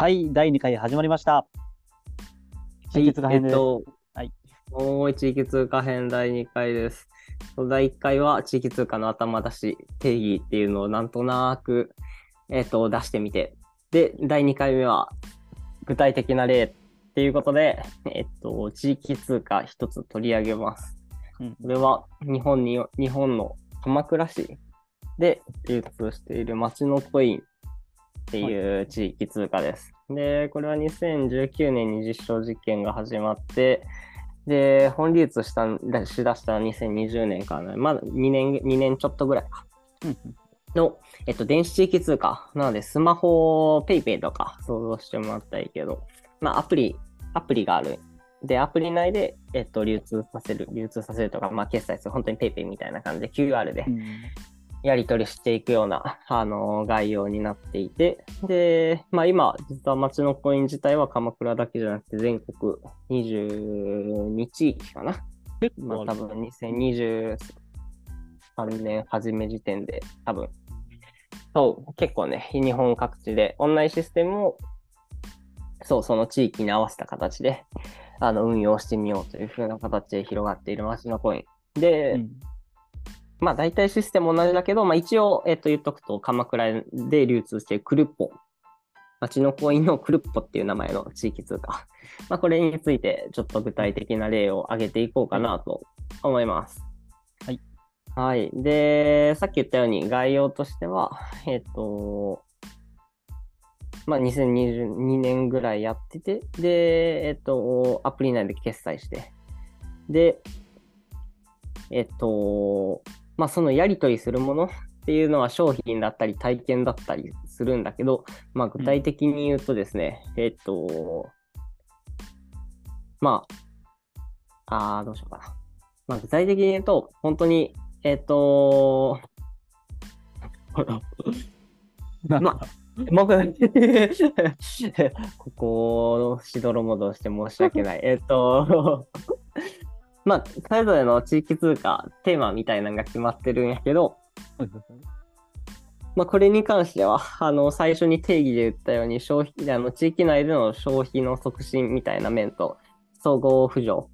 はい、第2回始まりました。地域通貨編です。えっと、はい。もう地域通貨編第2回です。第1回は地域通貨の頭出し、定義っていうのをなんとなく、えっと、出してみて。で、第2回目は具体的な例っていうことで、えっと、地域通貨一つ取り上げます。うんこれは日本に、日本の鎌倉市で流通しているまちのコインっていう地域通貨です。で、これは2019年に実証実験が始まって、で、本流通したしだしたのは2020年から、ね、まだ2年、2年ちょっとぐらいか。うんの、えっと、電子地域通貨。なので、スマホ、ペイペイとか想像してもらったらいいけど、まあ、アプリ、アプリがある。で、アプリ内で、えっと、流通させる、流通させるとか、まあ、決済する、本当にペイペイみたいな感じで QR でうんやり取りしていくような、あの概要になっていて、で、まあ今、実は町のコイン自体は鎌倉だけじゃなくて全国22地域かな。結まあ多分2023年初め時点で多分。そう、結構ね、日本各地でオンラインシステムを、そう、その地域に合わせた形で、あの、運用してみようという風な形で広がっている町のコイン。で、うんまあ大体システム同じだけど、まあ一応、えっと言っとくと、鎌倉で流通しているクルッポ。町のコインのクルッポっていう名前の地域通貨。まあこれについてちょっと具体的な例を挙げていこうかなと思います。はい。はい。で、さっき言ったように概要としては、えっと、まあ2022年ぐらいやってて、で、えっと、アプリ内で決済して、で、えっと、まあ、そのやり取りするものっていうのは商品だったり体験だったりするんだけど、まあ、具体的に言うとですね、えっと、まあ、あーどうしようかな。まあ、具体的に言うと、本当に、えっと、まあ、僕、ここをしどろもどして申し訳ない。えっと、まあ、それぞれの地域通貨、テーマみたいなのが決まってるんやけど、まあ、これに関しては、あの、最初に定義で言ったように、消費、あの、地域内での消費の促進みたいな面と、総合浮上。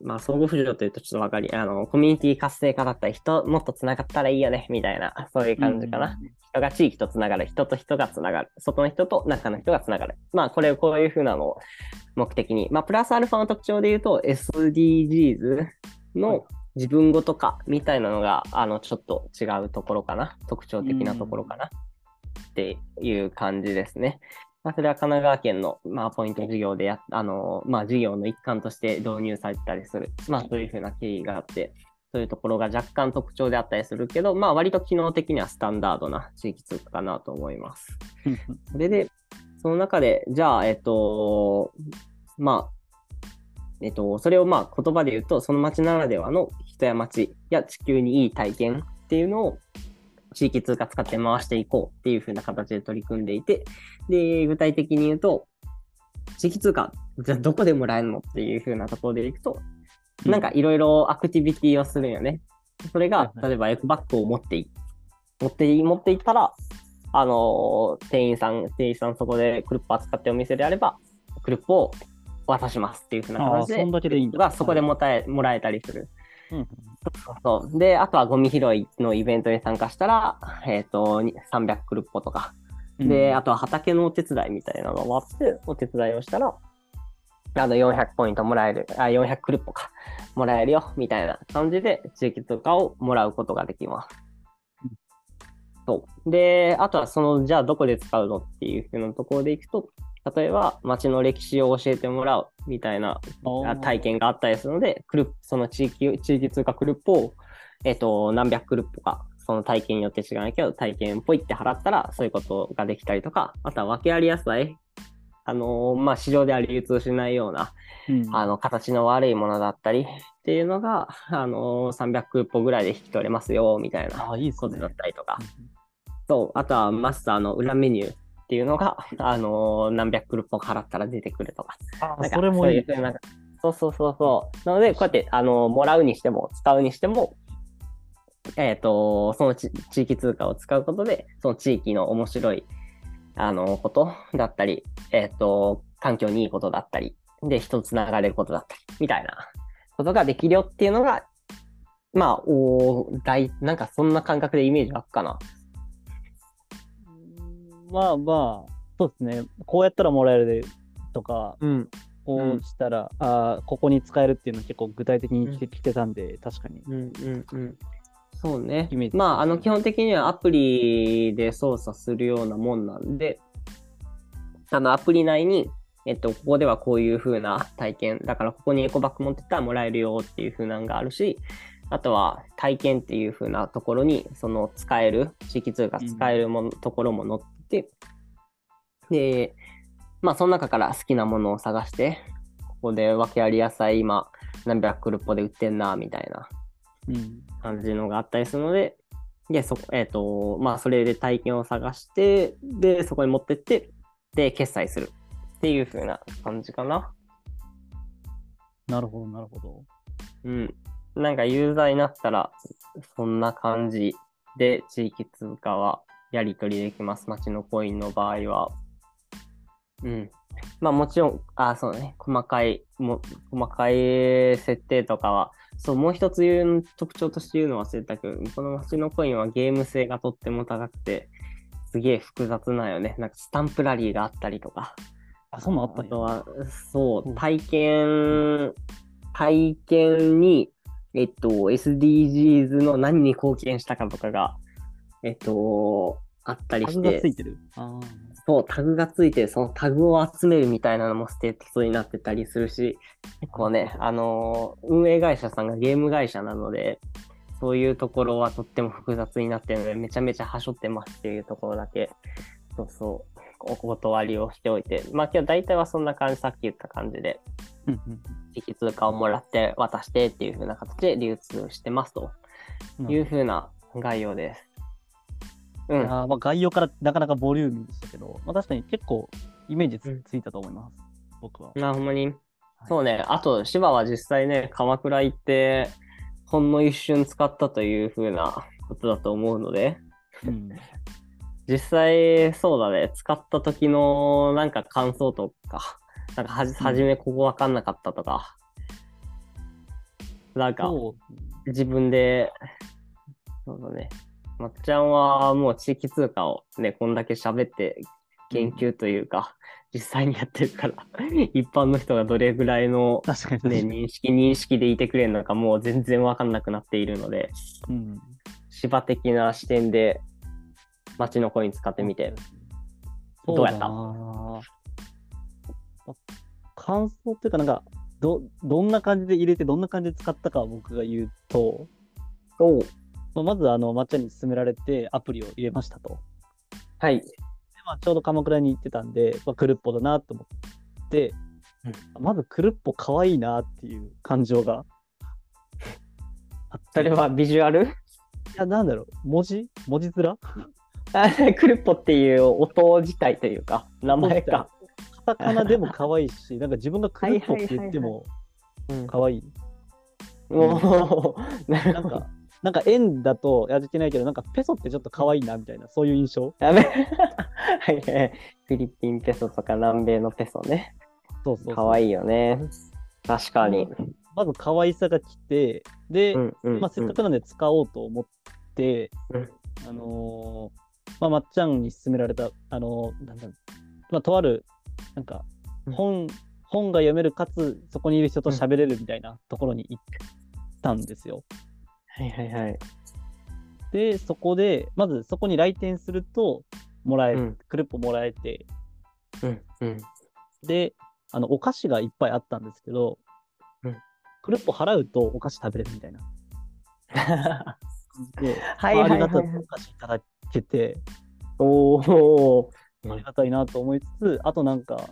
まあ、総合浮上というとちょっとわかり、あの、コミュニティ活性化だったり、人もっと繋がったらいいよね、みたいな、そういう感じかな。人が地域とつながる、人と人がつながる、外の人と中の人がつながる。まあ、これをこういうふうなのを目的に。まあ、プラスアルファの特徴で言うと、SDGs はいの自分ごと化みたいなのが、あの、ちょっと違うところかな。特徴的なところかな。っていう感じですね。まあ、それは神奈川県の、まあ、ポイント事業でや、あの、まあ、事業の一環として導入されてたりする。まあ、そういうふうな経緯があって、そういうところが若干特徴であったりするけど、まあ割と機能的にはスタンダードな地域通貨かなと思います。それで、その中で、じゃあ、えっと、まあ、えっと、それをまあ言葉で言うと、その町ならではの人や町や地球にいい体験っていうのを地域通貨使って回していこうっていう風な形で取り組んでいて、で、具体的に言うと、地域通貨、じゃあどこでもらえるのっていう風なところでいくと、なんかいろいろアクティビティをするんよね。それが例えばエコバッグを持ってい、持ってい、持っていったら、あのー店員さん、店員さんそこでクルッポ扱ってお店であれば、クルッポを渡しますっていうふうな形でそん、だけでいいんだ。がそこでもたえもらえたりする。うんそうで、あとはゴミ拾いのイベントに参加したら、えっ、と、に300クルッポとか、うんで、あとは畑のお手伝いみたいなのが終わって、お手伝いをしたら、あの、400ポイントもらえる、あ、400クルッポか、もらえるよ、みたいな感じで、地域通貨をもらうことができます。そう。で、あとはその、じゃあどこで使うのっていうふうなところでいくと、例えば街の歴史を教えてもらうみたいなあ体験があったりするので、クルッその地域、地域通貨クルッポを、えっ、と、何百クルッポか、その体験によって違うけど、体験ポイって払ったら、そういうことができたりとか、あとは訳あり野菜、あのーまあ、市場では流通しないような、うん。あの、形の悪いものだったりっていうのが、あのー300クルッポぐらいで引き取れますよ、みたいなことだ。ったりとか、そう、あとはマスターの裏メニューっていうのが、あのー何百クルッポ払ったら出てくるとか、あなんかそれもいい。そうそうそうそうそう。なので、こうやって、あの、もらうにしても、使うにしても、えっ、と、そのち地域通貨を使うことで、その地域の面白い、あの、ことだったり、えっ、と、環境にいいことだったり、で、人とつながれることだったり、みたいなことができるよっていうのが、まあ、お大、なんかそんな感覚でイメージ湧くかな。まあまあ、そうですね。こうやったらもらえるとか、うん。こうしたら、あーここに使えるっていうのは結構具体的に来て,、きてたんで、確かに。うんうんうん。そうねまあ、あの、基本的にはアプリで操作するようなもんなんで、あの、アプリ内に、えっと、ここではこういう風な体験、だからここにエコバッグ持ってったらもらえるよっていう風なのがあるし、あとは体験っていう風なところに、その使える、地域通貨使えるもの、ところも載ってて、で、まあ、その中から好きなものを探して、ここで訳あり野菜今何百クルポで売ってんな、みたいなうん。感じのがあったりするので、で、そこ、えっ、と、まあ、それで体験を探して、で、そこに持ってって、で、決済するっていう風な感じかな。なるほど、なるほど。うん。なんかユーザーになったら、そんな感じで地域通貨はやり取りできます。街のコインの場合は。うん。まあもちろん、あ、そうね、細かい、も細かい設定とかは、そう、もう一つ言う特徴として言うの忘れたけど、この街のコインはゲーム性がとっても高くて、すげえ複雑なんよね。なんかスタンプラリーがあったりとか。あ、そんなんあったあと。は、そうう、ん体験、体験に、えっと、SDGs の何に貢献したかとかが、えっと、あったりタグがして、ついてる？あそう、タグがついて、そのタグを集めるみたいなのもステータスになってたりするし、結構ね、あのー運営会社さんがゲーム会社なので、そういうところはとっても複雑になってるので、めちゃめちゃはしょってますっていうところだけ、そうそう、お断りをしておいて、まあ今日大体はそんな感じ、さっき言った感じで、地域通貨をもらって渡してっていう風な形で流通してますとうんいう風な概要です。うん。いやーまあ概要からなかなかボリューミーでしたけど、まあ、確かに結構イメージつ,、うんついたと思います、僕は。な、ほんまに？そうね。あと、芝は実際ね、鎌倉行って、ほんの一瞬使ったという風なことだと思うので、うん、実際、そうだね、使った時のなんか感想とか、なんかはじ、はじめここわかんなかったとか、なんか、自分で、そうだね。まっちゃんはもう地域通貨をね、こんだけ喋って研究というか、実際にやってるから、一般の人がどれぐらいの、ね、に、認識、認識でいてくれるのかもう全然わかんなくなっているので、うん、芝的な視点で街のコイン使ってみて、どうやった？感想っていうか、なんかど、どんな感じで入れて、どんな感じで使ったかを僕が言うと、おう。まあまず、あの、抹茶に勧められてアプリを入れましたと。はい。でまあ、ちょうど鎌倉に行ってたんで、まあ、クルッポだなと思って、まずクルッポ可愛いなっていう感情が。あって。それはビジュアル？いや、なんだろう、文字？文字面？あクルッポっていう音自体というか、名前か。カタカナでも可愛いし、なんか自分がクルッポって言ってもうん可愛い。おーなんか、なんか円だとやってないけど、なんかペソってちょっと可愛いなみたいな、そういう印象。はいはい。フィリピンペソとか南米のペソね。そうそうそうかわいいよね。確かに。まず可愛さが来て、で。まあ、せっかくなんで使おうと思って、うんあのーまあ、まっちゃんに勧められた、あのーなんだまあ、とある、なんかうん、本、本が読めるかつ、そこにいる人と喋れるみたいなところに行ったんですよ。はいはいはい。で、そこで、まずそこに来店すると、もらえ、うん。クルッポもらえて、うんうん。で、あの、お菓子がいっぱいあったんですけど、うん。クルッポ払うとお菓子食べれるみたいな。で、はいはいはいまあありがたいお菓子いただけて、おお。ありがたいなと思いつつ、あとなんか、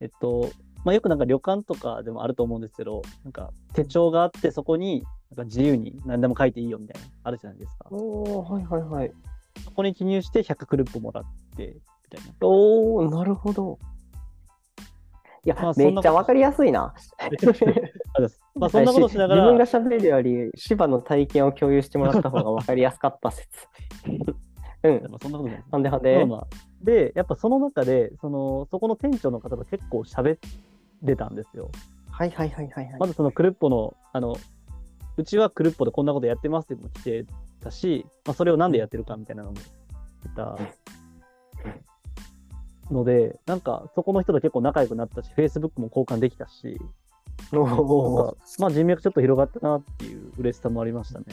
えっと、まあ、よくなんか旅館とかでもあると思うんですけど、なんか手帳があって、そこになんか自由に何でも書いていいよみたいな、あるじゃないですか。おおはいはいはい。そこに記入して100クルッポもらって、みたいな。おおなるほど。いや、まあめっちゃわかりやすいな。まあ、そんなことしながら、自分が喋るより、芝の体験を共有してもらった方がわかりやすかった説。うん。まあそんなことないです。ほんでほんで。まあまあで、やっぱその中で、そのそこの店長の方と結構喋ってたんですよ。はいはいはいはいはい。まずそのクルッポの、あの、うちはクルッポでこんなことやってますっていうのも来てたし、まあ、それをなんでやってるかみたいなのも言ったので、なんかそこの人と結構仲良くなったし、Facebook も交換できたし、まあ人脈ちょっと広がったなっていう嬉しさもありましたね。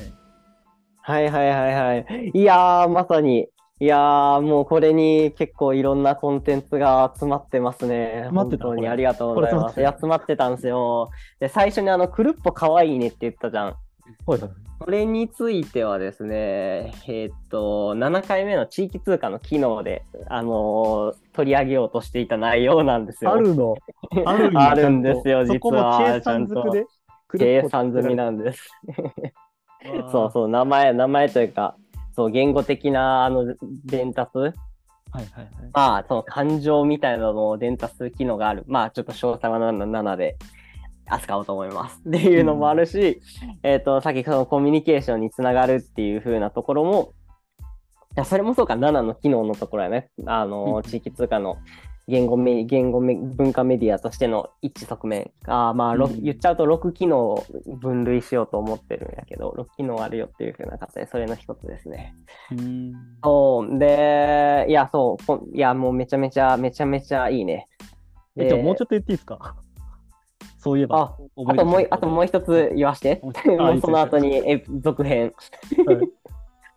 はいはいはいはい。いやー、まさに。いやー、もうこれに結構いろんなコンテンツが詰まってますね。詰まってた？本当にありがとうございます。いや、詰まってたんですよ。で、最初にあの、くるっぽかわいいねって言ったじゃん。はいはい。これについてはですね、えーっと、7回目の地域通貨の機能で、あのー取り上げようとしていた内容なんですよ。あるの？あるあるんですよちゃんとそこも実は計算づくで。計算済みなんです。そうそう、名前、名前というか、そう、言語的な、あの、伝達？はいはいはい。まあ、その感情みたいなのを伝達する機能がある。まあ、ちょっと詳細は7 7で扱おうと思います。っていうのもあるし、えっ、と、さっきそのコミュニケーションにつながるっていう風なところも、いや、それもそうか、7の機能のところやね。あうんの、地域通貨の言語メ、言語メ、文化メディアとしての一致側面。あーまあ、ろうん言っちゃうと6機能を分類しようと思ってるんやけど、6機能あるよっていう風な形で、それの一つですね。うーん。そう。で、いや、そう。いや、もうめちゃめちゃ、めちゃめちゃいいね。え、でじゃあもうちょっと言っていいですか？そういえば。あ、あともう、あともう一つ言わして。その後にえ続編。はい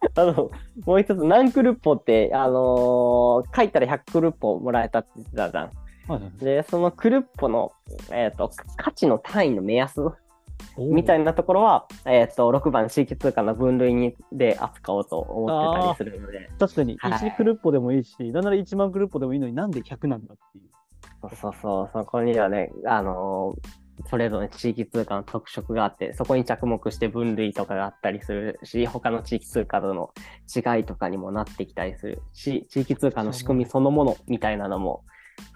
あの、もう一つ、ナンクルッポって、あのー書いたら100クルッポもらえたって言ってたじゃん。はいはいで、そのクルッポの、えっ、と、価値の単位の目安みたいなところは、えっ、と、6番地域通貨の分類にで扱おうと思ってたりするので。確かに、はい1クルッポでもいいし、なんなら1万クルッポでもいいのになんで100なんだっていう。そうそうそう、そこにはね、あのーそれぞれ地域通貨の特色があって、そこに着目して分類とかがあったりするし、他の地域通貨との違いとかにもなってきたりするし、地域通貨の仕組みそのものみたいなのも、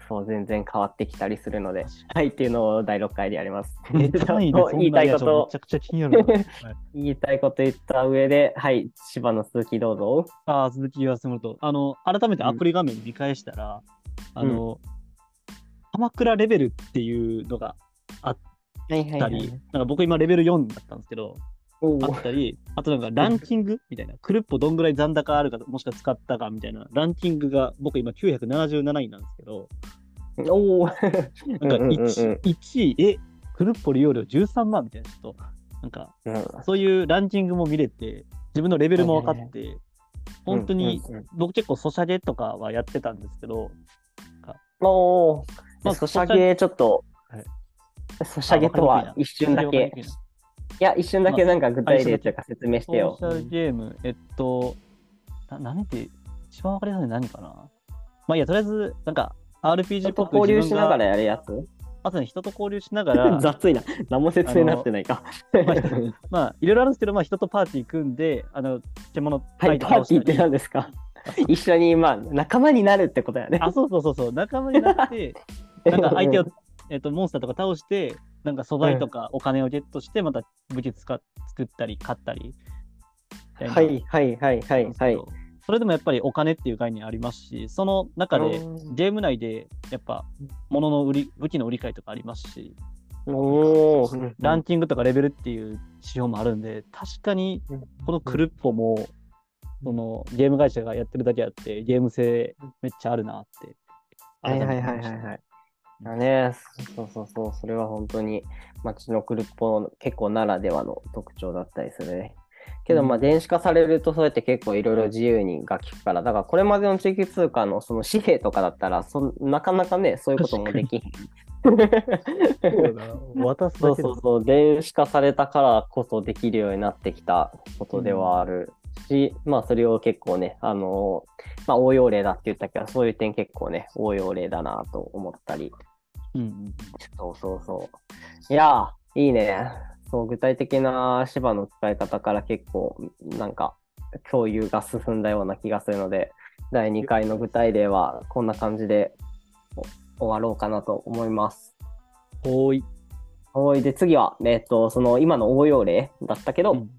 そう、全然変わってきたりするので、はい、っていうのを第6回でやります。え、単位でそんな言いたいことゃ、くちゃ気になるな。はい言いたいこと言った上で、はい、芝の鈴木どうぞ。ああ、続き言わせてもらうと、あの、改めてアプリ画面見返したら、あの、鎌倉レベルっていうのがったり、なんか僕今レベル4だったんですけど、おあったり、あとなんかランキングみたいな、クルッポどんぐらい残高あるか、もしくは使ったかみたいな、ランキングが僕今977位なんですけど、おお なんかうんうんうんうん。1, 1位、え、クルッポ利用料13万みたいな、ちょっと、なんかうん。そういうランキングも見れて、自分のレベルも分かって、本当に、僕結構ソシャゲとかはやってたんですけど、おー、まあソシャゲちょっとはい、ソシャゲとは一瞬だけ、いや、一瞬だけなんか具体例というか説明してよソ。ーシャルゲーム、えっと、な何って、一番わかりやすいの何かな？まあいいや、とりあえず、なんか RPG っぽく交流しながら自やるやつ？あとね、人と交流しながら、雑いな。何も説明になってないか。まあまあ、いろいろあるんですけど、まあ、人とパーティー組んで、あの、獣はい、パーティーって何ですか？一緒に、まあ、仲間になるってことやね。あ、そうそうそうそう、仲間になって、なんか相手を、えっと、モンスターとか倒して、なんか素材とかお金をゲットして、また武器使っ作ったり、買ったり。はい、はい、はい、はい、はい。それでもやっぱりお金っていう概念ありますし、その中でうんゲーム内でやっぱ物の売り、武器の売り買いとかありますし、おー、ランキングとかレベルっていう指標もあるんで、確かにこのクルッポも、そのゲーム会社がやってるだけあって、ゲーム性めっちゃあるなって。はいはいはいはいはい。だね、そうそうそう、それは本当に街のクルッポの結構ならではの特徴だったりするね。けどまあうん電子化されるとそうやって結構いろいろ自由にが利くから、だからこれまでの地域通貨のその紙幣とかだったらそんなかなかね、そういうこともできひん。そうだ渡すそうそうそう、電子化されたからこそできるようになってきたことではあるし、まあそれを結構ね、あのまあ応用例だって言ったけど、そういう点結構ね、応用例だなと思ったり。うんうんそうそうそう。いやー、いいね。そう、具体的な芝の使い方から結構、なんか、共有が進んだような気がするので、第2回の具体例はこんな感じでお終わろうかなと思います。ほーい。はい。で、次は、えっと、その今の応用例だったけど、うん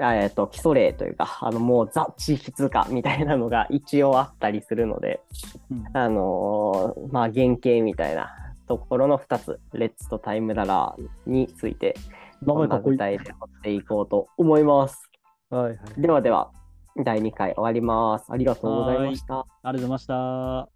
えっと、基礎例というか、あの、もうザ地域通貨みたいなのが一応あったりするので、うんあのーまあ、原型みたいなところの2つ、レッツとタイムダラーについて、名前。具体で掘っていこうと思います。はいはい。ではでは、第2回終わります。ありがとうございました。ありがとうございました。